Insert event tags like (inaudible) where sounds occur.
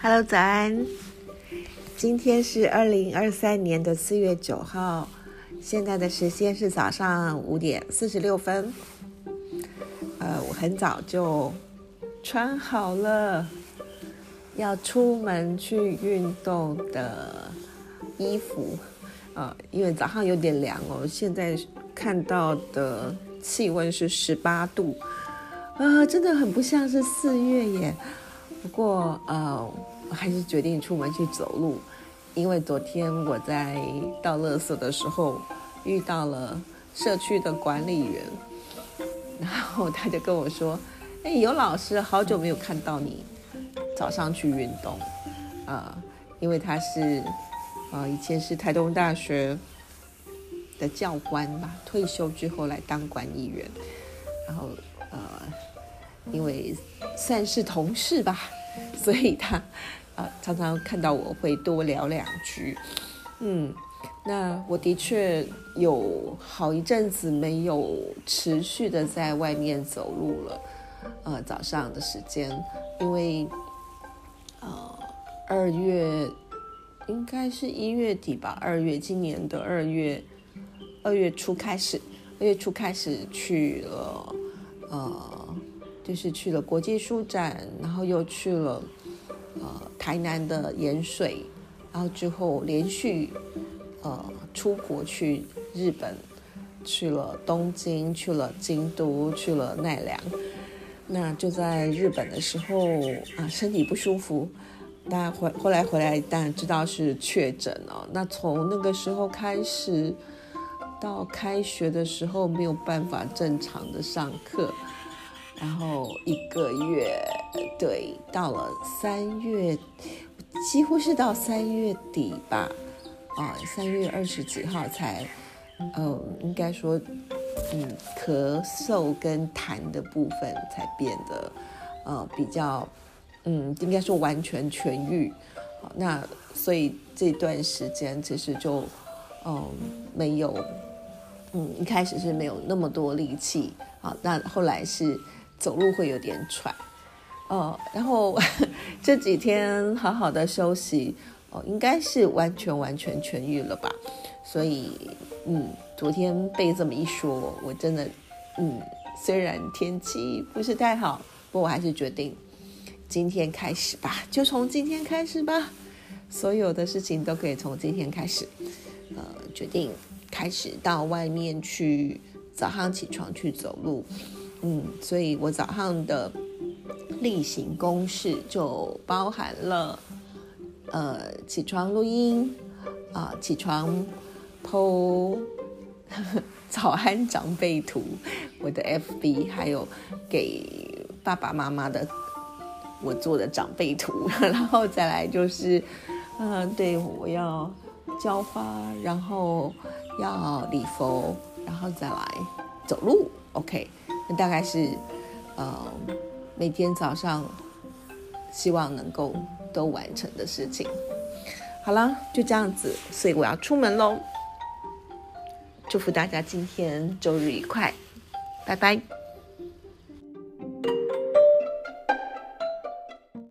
Hello，早安！今天是二零二三年的四月九号，现在的时间是早上五点四十六分。呃，我很早就穿好了要出门去运动的衣服。呃，因为早上有点凉哦，现在看到的气温是十八度，啊，真的很不像是四月耶。不过，呃，我还是决定出门去走路，因为昨天我在倒垃圾的时候遇到了社区的管理员，然后他就跟我说：“哎，尤老师，好久没有看到你早上去运动，啊，因为他是，呃，以前是台东大学的教官吧，退休之后来当管理员，然后，呃。”因为算是同事吧，(laughs) 所以他呃常常看到我会多聊两句。嗯，那我的确有好一阵子没有持续的在外面走路了。呃，早上的时间，因为呃二月应该是一月底吧，二月今年的二月二月初开始，二月初开始去了呃。就是去了国际书展，然后又去了呃台南的盐水，然后之后连续呃出国去日本，去了东京，去了京都，去了奈良。那就在日本的时候啊，身体不舒服，但回后来回来，当然知道是确诊了。那从那个时候开始到开学的时候，没有办法正常的上课。然后一个月，对，到了三月，几乎是到三月底吧，啊，三月二十几号才，嗯，应该说，嗯，咳嗽跟痰的部分才变得，呃，比较，嗯，应该说完全痊愈。好，那所以这段时间其实就，嗯，没有，嗯，一开始是没有那么多力气，好，那后来是。走路会有点喘，哦，然后 (laughs) 这几天好好的休息，哦，应该是完全完全痊愈了吧？所以，嗯，昨天被这么一说，我真的，嗯，虽然天气不是太好，不过我还是决定今天开始吧，就从今天开始吧，所有的事情都可以从今天开始，呃，决定开始到外面去，早上起床去走路。嗯，所以我早上的例行公事就包含了，呃，起床录音，啊，起床剖 (laughs) 早安长辈图，我的 FB，还有给爸爸妈妈的我做的长辈图，(laughs) 然后再来就是，嗯，对我要浇花，然后要礼佛，然后再来走路，OK。那大概是，呃，每天早上希望能够都完成的事情。好啦，就这样子，所以我要出门喽。祝福大家今天周日愉快，拜拜。